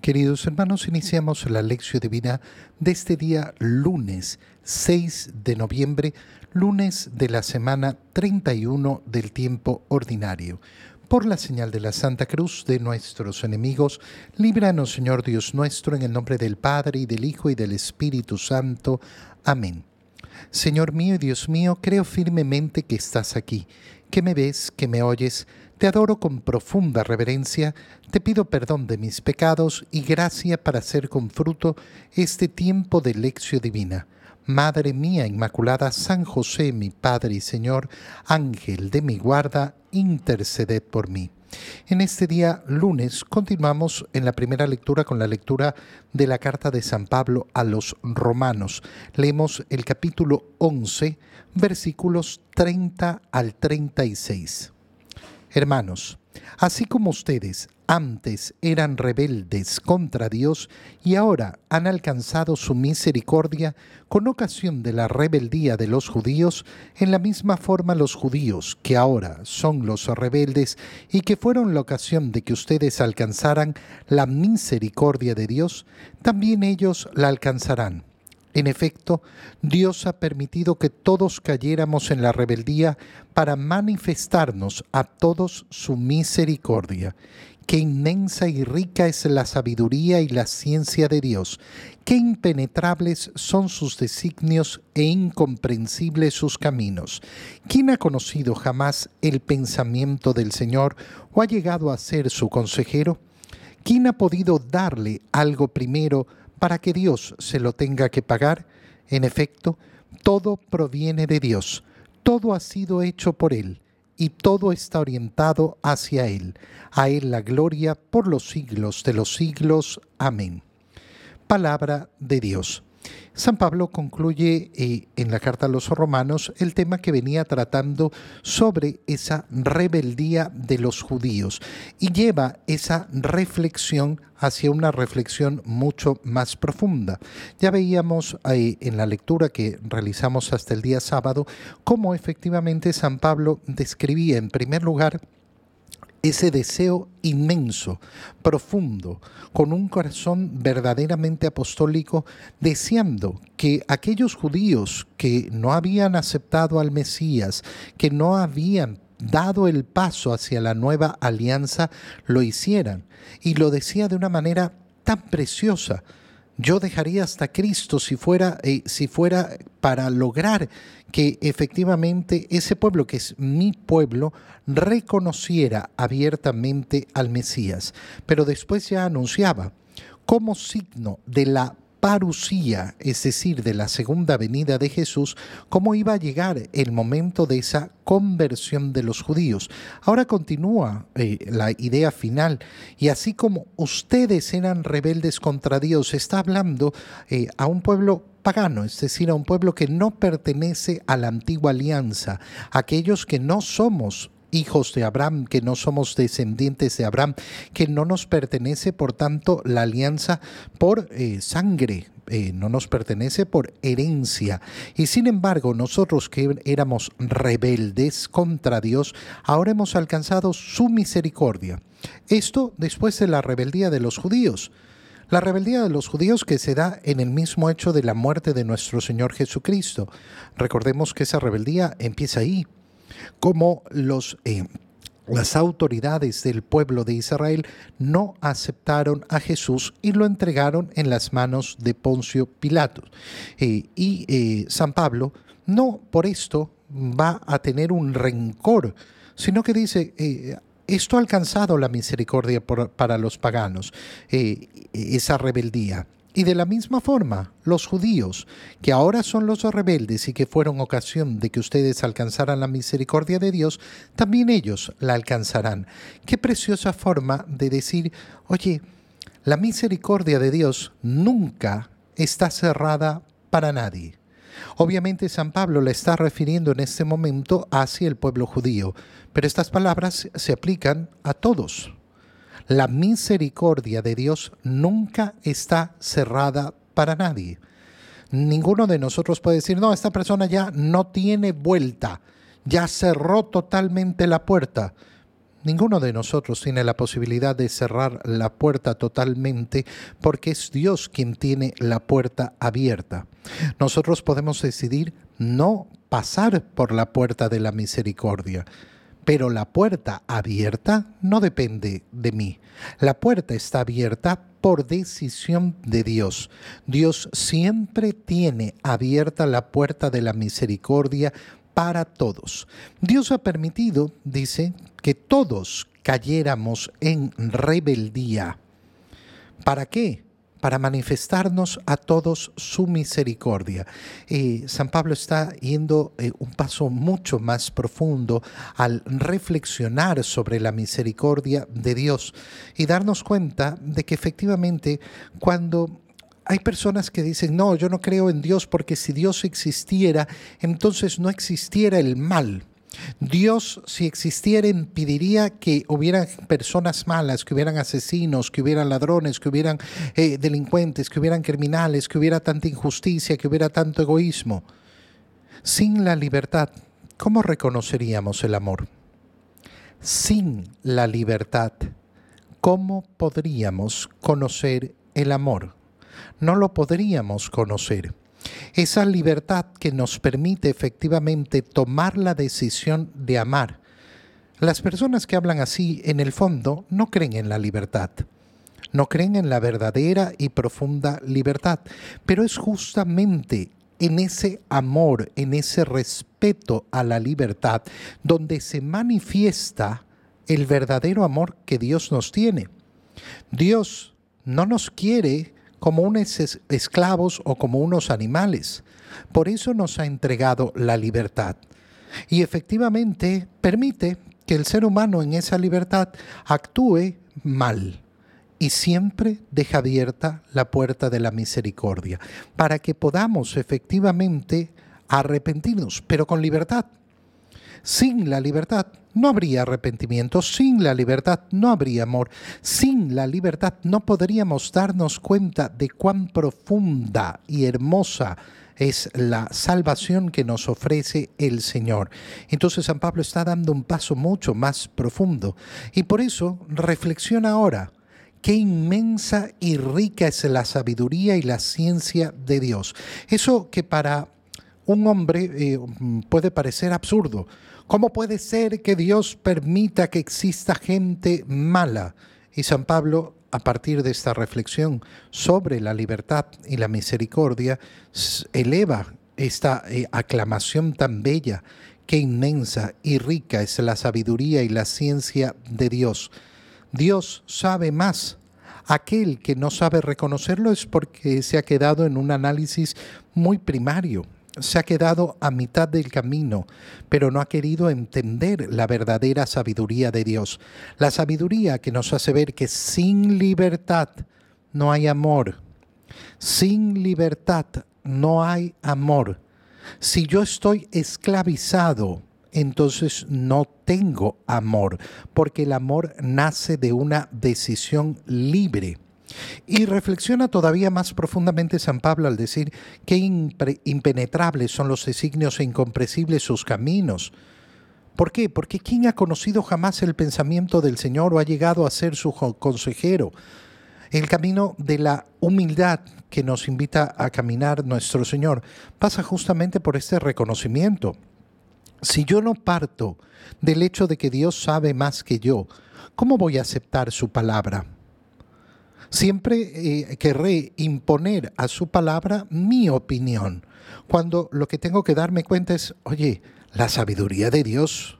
Queridos hermanos, iniciamos la lección divina de este día lunes 6 de noviembre, lunes de la semana 31 del tiempo ordinario. Por la señal de la Santa Cruz de nuestros enemigos, líbranos Señor Dios nuestro, en el nombre del Padre y del Hijo y del Espíritu Santo. Amén. Señor mío y Dios mío, creo firmemente que estás aquí, que me ves, que me oyes te adoro con profunda reverencia, te pido perdón de mis pecados y gracia para hacer con fruto este tiempo de lección divina. Madre mía Inmaculada, San José, mi Padre y Señor, Ángel de mi guarda, interceded por mí. En este día lunes continuamos en la primera lectura con la lectura de la carta de San Pablo a los romanos. Leemos el capítulo 11, versículos 30 al 36. Hermanos, así como ustedes antes eran rebeldes contra Dios y ahora han alcanzado su misericordia con ocasión de la rebeldía de los judíos, en la misma forma los judíos, que ahora son los rebeldes y que fueron la ocasión de que ustedes alcanzaran la misericordia de Dios, también ellos la alcanzarán en efecto, Dios ha permitido que todos cayéramos en la rebeldía para manifestarnos a todos su misericordia. Qué inmensa y rica es la sabiduría y la ciencia de Dios. Qué impenetrables son sus designios e incomprensibles sus caminos. ¿Quién ha conocido jamás el pensamiento del Señor o ha llegado a ser su consejero? ¿Quién ha podido darle algo primero para que Dios se lo tenga que pagar? En efecto, todo proviene de Dios, todo ha sido hecho por Él y todo está orientado hacia Él. A Él la gloria por los siglos de los siglos. Amén. Palabra de Dios. San Pablo concluye eh, en la carta a los romanos el tema que venía tratando sobre esa rebeldía de los judíos y lleva esa reflexión hacia una reflexión mucho más profunda. Ya veíamos ahí en la lectura que realizamos hasta el día sábado cómo efectivamente San Pablo describía en primer lugar ese deseo inmenso, profundo, con un corazón verdaderamente apostólico, deseando que aquellos judíos que no habían aceptado al Mesías, que no habían dado el paso hacia la nueva alianza, lo hicieran. Y lo decía de una manera tan preciosa, yo dejaría hasta Cristo si fuera, eh, si fuera para lograr que efectivamente ese pueblo, que es mi pueblo, reconociera abiertamente al Mesías. Pero después ya anunciaba, como signo de la parucía, es decir, de la segunda venida de Jesús, cómo iba a llegar el momento de esa conversión de los judíos. Ahora continúa eh, la idea final, y así como ustedes eran rebeldes contra Dios, está hablando eh, a un pueblo pagano, es decir, a un pueblo que no pertenece a la antigua alianza, aquellos que no somos hijos de Abraham, que no somos descendientes de Abraham, que no nos pertenece, por tanto, la alianza por eh, sangre, eh, no nos pertenece por herencia. Y sin embargo, nosotros que éramos rebeldes contra Dios, ahora hemos alcanzado su misericordia. Esto después de la rebeldía de los judíos. La rebeldía de los judíos que se da en el mismo hecho de la muerte de nuestro Señor Jesucristo. Recordemos que esa rebeldía empieza ahí, como los... Eh, las autoridades del pueblo de Israel no aceptaron a Jesús y lo entregaron en las manos de Poncio Pilato. Eh, y eh, San Pablo no por esto va a tener un rencor, sino que dice, esto ha alcanzado la misericordia para los paganos, esa rebeldía. Y de la misma forma, los judíos, que ahora son los rebeldes y que fueron ocasión de que ustedes alcanzaran la misericordia de Dios, también ellos la alcanzarán. Qué preciosa forma de decir, oye, la misericordia de Dios nunca está cerrada para nadie. Obviamente San Pablo le está refiriendo en este momento hacia el pueblo judío, pero estas palabras se aplican a todos. La misericordia de Dios nunca está cerrada para nadie. Ninguno de nosotros puede decir, no, esta persona ya no tiene vuelta, ya cerró totalmente la puerta. Ninguno de nosotros tiene la posibilidad de cerrar la puerta totalmente porque es Dios quien tiene la puerta abierta. Nosotros podemos decidir no pasar por la puerta de la misericordia. Pero la puerta abierta no depende de mí. La puerta está abierta por decisión de Dios. Dios siempre tiene abierta la puerta de la misericordia para todos. Dios ha permitido, dice, que todos cayéramos en rebeldía. ¿Para qué? Para manifestarnos a todos su misericordia. Y San Pablo está yendo eh, un paso mucho más profundo al reflexionar sobre la misericordia de Dios y darnos cuenta de que efectivamente cuando hay personas que dicen, no, yo no creo en Dios porque si Dios existiera, entonces no existiera el mal. Dios, si existiera, impediría que hubieran personas malas, que hubieran asesinos, que hubieran ladrones, que hubieran eh, delincuentes, que hubieran criminales, que hubiera tanta injusticia, que hubiera tanto egoísmo. Sin la libertad, ¿cómo reconoceríamos el amor? Sin la libertad, ¿cómo podríamos conocer el amor? No lo podríamos conocer esa libertad que nos permite efectivamente tomar la decisión de amar. Las personas que hablan así, en el fondo, no creen en la libertad, no creen en la verdadera y profunda libertad, pero es justamente en ese amor, en ese respeto a la libertad, donde se manifiesta el verdadero amor que Dios nos tiene. Dios no nos quiere como unos esclavos o como unos animales. Por eso nos ha entregado la libertad. Y efectivamente permite que el ser humano en esa libertad actúe mal y siempre deja abierta la puerta de la misericordia para que podamos efectivamente arrepentirnos, pero con libertad. Sin la libertad no habría arrepentimiento, sin la libertad no habría amor, sin la libertad no podríamos darnos cuenta de cuán profunda y hermosa es la salvación que nos ofrece el Señor. Entonces San Pablo está dando un paso mucho más profundo y por eso reflexiona ahora. Qué inmensa y rica es la sabiduría y la ciencia de Dios. Eso que para un hombre eh, puede parecer absurdo. ¿Cómo puede ser que Dios permita que exista gente mala? Y San Pablo, a partir de esta reflexión sobre la libertad y la misericordia, eleva esta eh, aclamación tan bella, qué inmensa y rica es la sabiduría y la ciencia de Dios. Dios sabe más. Aquel que no sabe reconocerlo es porque se ha quedado en un análisis muy primario, se ha quedado a mitad del camino, pero no ha querido entender la verdadera sabiduría de Dios. La sabiduría que nos hace ver que sin libertad no hay amor. Sin libertad no hay amor. Si yo estoy esclavizado, entonces no tengo amor, porque el amor nace de una decisión libre. Y reflexiona todavía más profundamente San Pablo al decir que impenetrables son los designios e incomprensibles sus caminos. ¿Por qué? Porque ¿quién ha conocido jamás el pensamiento del Señor o ha llegado a ser su consejero? El camino de la humildad que nos invita a caminar nuestro Señor pasa justamente por este reconocimiento. Si yo no parto del hecho de que Dios sabe más que yo, ¿cómo voy a aceptar su palabra? Siempre eh, querré imponer a su palabra mi opinión, cuando lo que tengo que darme cuenta es, oye, la sabiduría de Dios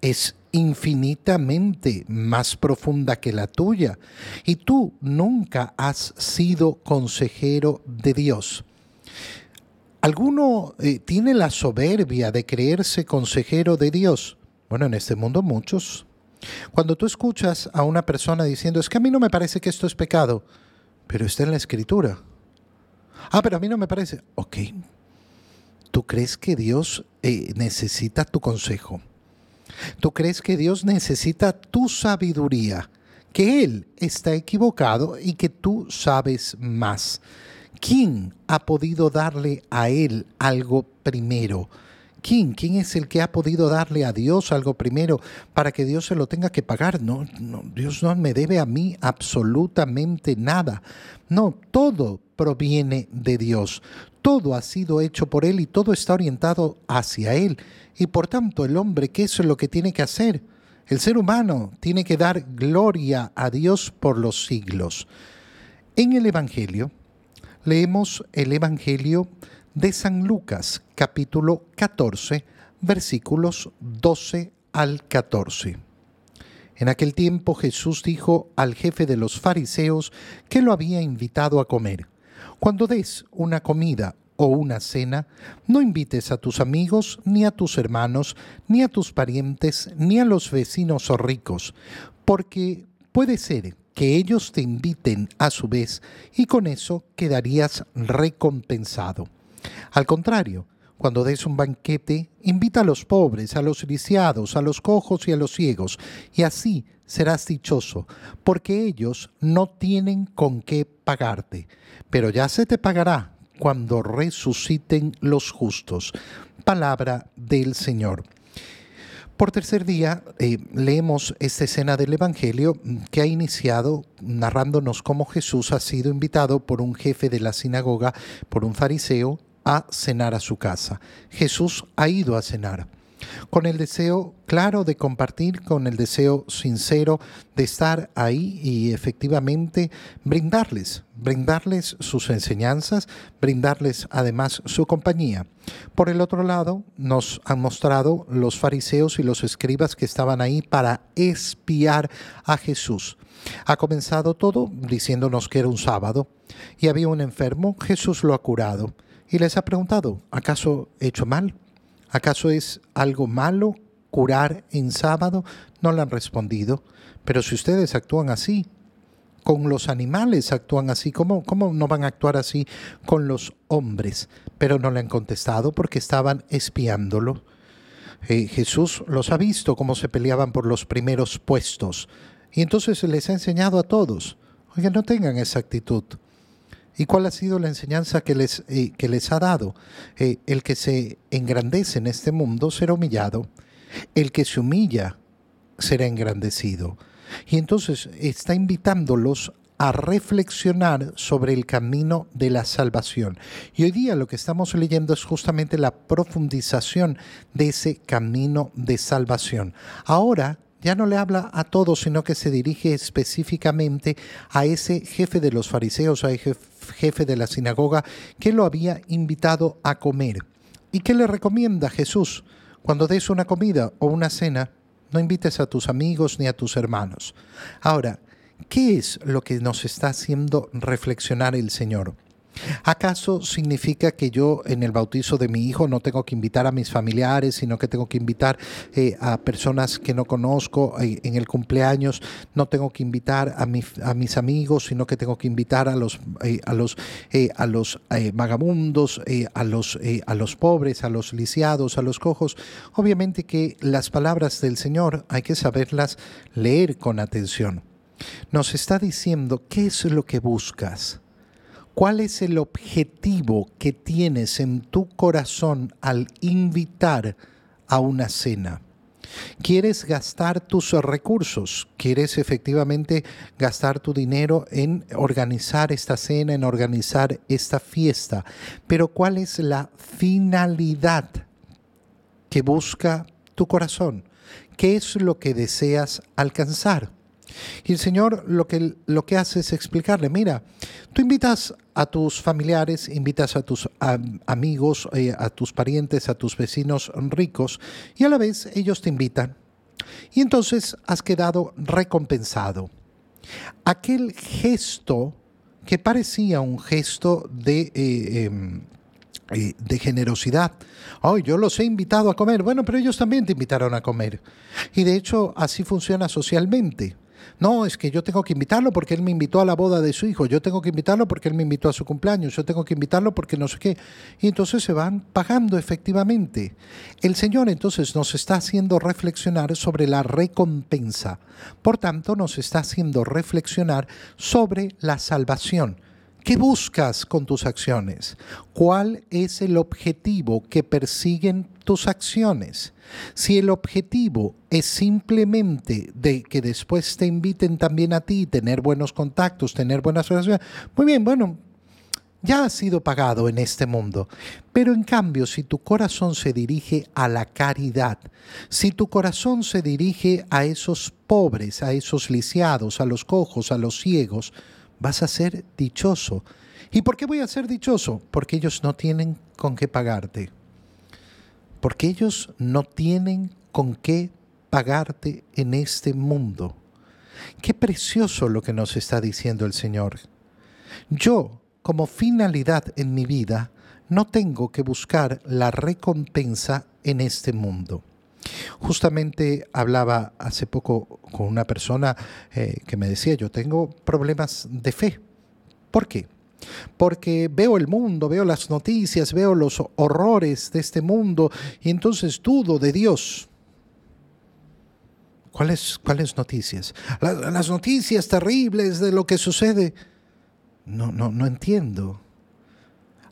es infinitamente más profunda que la tuya y tú nunca has sido consejero de Dios. ¿Alguno eh, tiene la soberbia de creerse consejero de Dios? Bueno, en este mundo muchos. Cuando tú escuchas a una persona diciendo, es que a mí no me parece que esto es pecado, pero está en la escritura. Ah, pero a mí no me parece. Ok. ¿Tú crees que Dios eh, necesita tu consejo? ¿Tú crees que Dios necesita tu sabiduría? Que Él está equivocado y que tú sabes más. ¿Quién ha podido darle a Él algo primero? ¿Quién? ¿Quién es el que ha podido darle a Dios algo primero para que Dios se lo tenga que pagar? No, no, Dios no me debe a mí absolutamente nada. No, todo proviene de Dios. Todo ha sido hecho por Él y todo está orientado hacia Él. Y por tanto el hombre, ¿qué es lo que tiene que hacer? El ser humano tiene que dar gloria a Dios por los siglos. En el Evangelio, leemos el Evangelio de San Lucas, capítulo 14, versículos 12 al 14. En aquel tiempo Jesús dijo al jefe de los fariseos que lo había invitado a comer, Cuando des una comida o una cena, no invites a tus amigos, ni a tus hermanos, ni a tus parientes, ni a los vecinos o ricos, porque puede ser que ellos te inviten a su vez y con eso quedarías recompensado. Al contrario, cuando des un banquete, invita a los pobres, a los lisiados, a los cojos y a los ciegos, y así serás dichoso, porque ellos no tienen con qué pagarte, pero ya se te pagará cuando resuciten los justos. Palabra del Señor. Por tercer día eh, leemos esta escena del Evangelio que ha iniciado narrándonos cómo Jesús ha sido invitado por un jefe de la sinagoga, por un fariseo, a cenar a su casa. Jesús ha ido a cenar con el deseo claro de compartir, con el deseo sincero de estar ahí y efectivamente brindarles, brindarles sus enseñanzas, brindarles además su compañía. Por el otro lado, nos han mostrado los fariseos y los escribas que estaban ahí para espiar a Jesús. Ha comenzado todo diciéndonos que era un sábado y había un enfermo, Jesús lo ha curado y les ha preguntado, ¿acaso he hecho mal? ¿Acaso es algo malo curar en sábado? No le han respondido. Pero si ustedes actúan así, con los animales actúan así, ¿cómo, cómo no van a actuar así con los hombres? Pero no le han contestado porque estaban espiándolo. Eh, Jesús los ha visto cómo se peleaban por los primeros puestos. Y entonces les ha enseñado a todos, oigan, no tengan esa actitud. ¿Y cuál ha sido la enseñanza que les, eh, que les ha dado? Eh, el que se engrandece en este mundo será humillado. El que se humilla será engrandecido. Y entonces está invitándolos a reflexionar sobre el camino de la salvación. Y hoy día lo que estamos leyendo es justamente la profundización de ese camino de salvación. Ahora ya no le habla a todos, sino que se dirige específicamente a ese jefe de los fariseos, a ese jefe de la sinagoga, que lo había invitado a comer. ¿Y qué le recomienda Jesús? Cuando des una comida o una cena, no invites a tus amigos ni a tus hermanos. Ahora, ¿qué es lo que nos está haciendo reflexionar el Señor? ¿Acaso significa que yo en el bautizo de mi hijo no tengo que invitar a mis familiares, sino que tengo que invitar eh, a personas que no conozco? Eh, en el cumpleaños no tengo que invitar a, mis amigos, sino que tengo que invitar a los, eh, a los, a los vagabundos, a, los, a los pobres, a los lisiados, a los cojos. Obviamente que las palabras del Señor hay que saberlas leer con atención. Nos está diciendo qué es lo que buscas. ¿Cuál es el objetivo que tienes en tu corazón al invitar a una cena? ¿Quieres gastar tus recursos? ¿Quieres efectivamente gastar tu dinero en organizar esta cena, en organizar esta fiesta? Pero ¿cuál es la finalidad que busca tu corazón? ¿Qué es lo que deseas alcanzar? Y el Señor lo que, lo que hace es explicarle, mira, tú invitas a tus familiares, invitas a tus amigos, eh, a tus parientes, a tus vecinos ricos, y a la vez ellos te invitan. Y entonces has quedado recompensado. Aquel gesto que parecía un gesto de... Eh, em, eh, de generosidad. Oh, yo los he invitado a comer. Bueno, pero ellos también te invitaron a comer. Y de hecho así funciona socialmente. No, es que yo tengo que invitarlo porque él me invitó a la boda de su hijo, yo tengo que invitarlo porque él me invitó a su cumpleaños, yo tengo que invitarlo porque no sé qué. Y entonces se van pagando efectivamente. El Señor entonces nos está haciendo reflexionar sobre la recompensa. Por tanto, nos está haciendo reflexionar sobre la salvación. ¿Qué buscas con tus acciones? ¿Cuál es el objetivo que persiguen tus acciones? Si el objetivo es simplemente de que después te inviten también a ti, tener buenos contactos, tener buenas relaciones, muy bien, bueno, ya ha sido pagado en este mundo. Pero en cambio, si tu corazón se dirige a la caridad, si tu corazón se dirige a esos pobres, a esos lisiados, a los cojos, a los ciegos, vas a ser dichoso. ¿Y por qué voy a ser dichoso? Porque ellos no tienen con qué pagarte. Porque ellos no tienen con qué pagarte en este mundo. Qué precioso lo que nos está diciendo el Señor. Yo como finalidad en mi vida, no tengo que buscar la recompensa en este mundo. Justamente hablaba hace poco con una persona eh, que me decía, yo tengo problemas de fe. ¿Por qué? Porque veo el mundo, veo las noticias, veo los horrores de este mundo y entonces dudo de Dios. ¿Cuáles, cuáles noticias? las noticias terribles de lo que sucede no, no, no entiendo.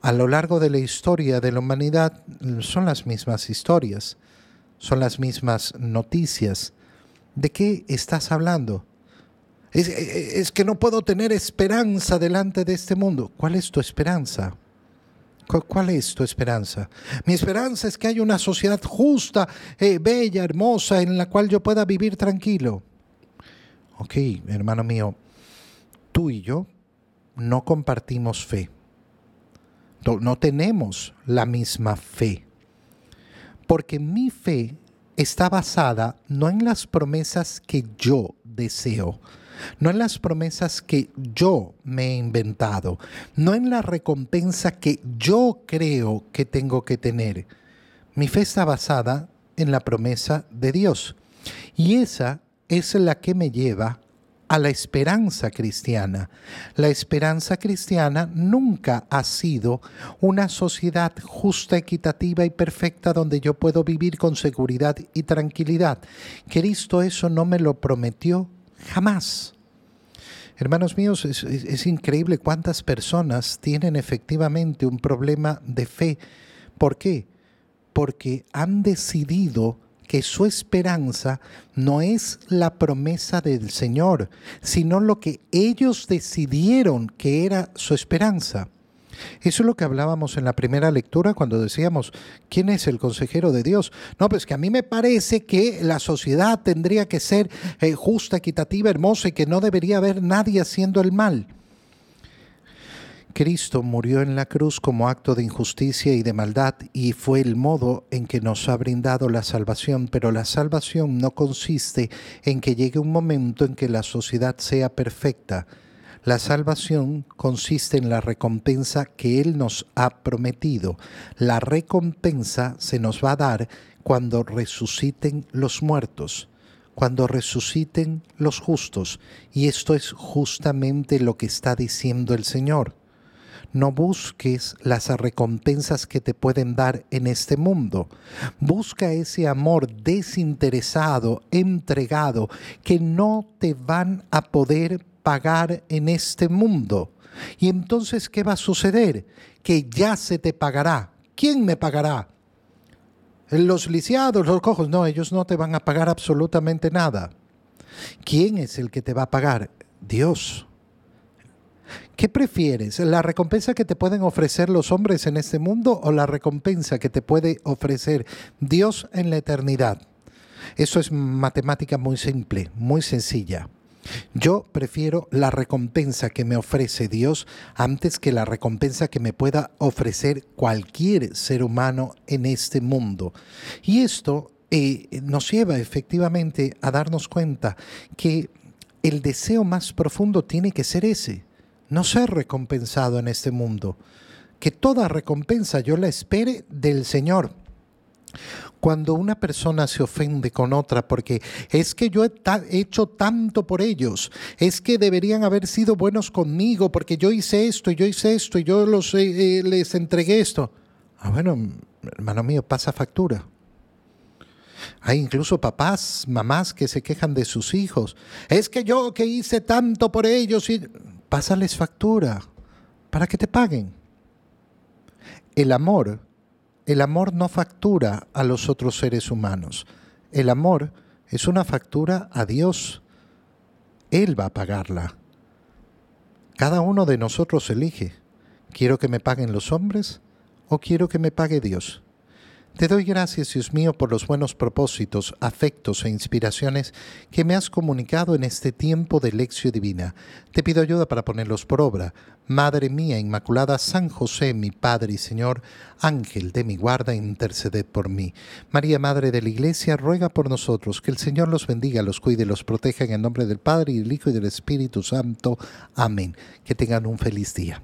A lo largo de la historia de la humanidad son las mismas historias, son las mismas noticias. ¿De qué estás hablando? Es, es, que no puedo tener esperanza delante de este mundo. ¿Cuál es tu esperanza? ¿Cuál es tu esperanza? Mi esperanza es que haya una sociedad justa, eh, bella, hermosa, en la cual yo pueda vivir tranquilo. Ok, hermano mío, tú y yo no compartimos fe. No tenemos la misma fe. Porque mi fe está basada no en las promesas que yo deseo, no en las promesas que yo me he inventado, no en la recompensa que yo creo que tengo que tener. Mi fe está basada en la promesa de Dios. Y esa es la que me lleva a la esperanza cristiana. La esperanza cristiana nunca ha sido una sociedad justa, equitativa y perfecta donde yo puedo vivir con seguridad y tranquilidad. Cristo eso no me lo prometió jamás. Hermanos míos, es, es increíble cuántas personas tienen efectivamente un problema de fe. ¿Por qué? Porque han decidido que su esperanza no es la promesa del Señor, sino lo que ellos decidieron que era su esperanza. Eso es lo que hablábamos en la primera lectura cuando decíamos, ¿quién es el consejero de Dios? No, pues que a mí me parece que la sociedad tendría que ser eh, justa, equitativa, hermosa y que no debería haber nadie haciendo el mal. Cristo murió en la cruz como acto de injusticia y de maldad y fue el modo en que nos ha brindado la salvación, pero la salvación no consiste en que llegue un momento en que la sociedad sea perfecta. La salvación consiste en la recompensa que Él nos ha prometido. La recompensa se nos va a dar cuando resuciten los muertos cuando resuciten los justos. Y esto es justamente lo que está diciendo el Señor. No busques las recompensas que te pueden dar en este mundo. Busca ese amor desinteresado, entregado, que no te van a poder pagar en este mundo. Y entonces, ¿qué va a suceder? Que ya se te pagará. ¿Quién me pagará? Los lisiados, los cojos, no, ellos no te van a pagar absolutamente nada. ¿Quién es el que te va a pagar? Dios. ¿Qué prefieres? ¿La recompensa que te pueden ofrecer los hombres en este mundo o la recompensa que te puede ofrecer Dios en la eternidad? Eso es matemática muy simple, muy sencilla. Yo prefiero la recompensa que me ofrece Dios antes que la recompensa que me pueda ofrecer cualquier ser humano en este mundo. Y esto eh, nos lleva efectivamente a darnos cuenta que el deseo más profundo tiene que ser ese, no ser recompensado en este mundo. Que toda recompensa yo la espere del Señor. Cuando una persona se ofende con otra porque es que yo he hecho tanto por ellos, es que deberían haber sido buenos conmigo porque yo hice esto y yo hice esto y yo los, eh, eh, les entregué esto. Ah, bueno, hermano mío, pasa factura. Hay incluso papás, mamás que se quejan de sus hijos. Es que yo que hice tanto por ellos y pásales factura. para que te paguen. El amor, el amor no factura a los otros seres humanos. El amor es una factura a Dios. Él va a pagarla. Cada uno de nosotros elige. ¿Quiero que me paguen los hombres o quiero que me pague Dios? Te doy gracias, Dios mío, por los buenos propósitos, afectos e inspiraciones que me has comunicado en este tiempo de lección divina. Te pido ayuda para ponerlos por obra. Madre mía Inmaculada, San José, mi Padre y Señor, Ángel de mi guarda, interceded por mí. María, Madre de la Iglesia, ruega por nosotros, que el Señor los bendiga, los cuide los proteja en el nombre del Padre y del Hijo y del Espíritu Santo. Amén. Que tengan un feliz día.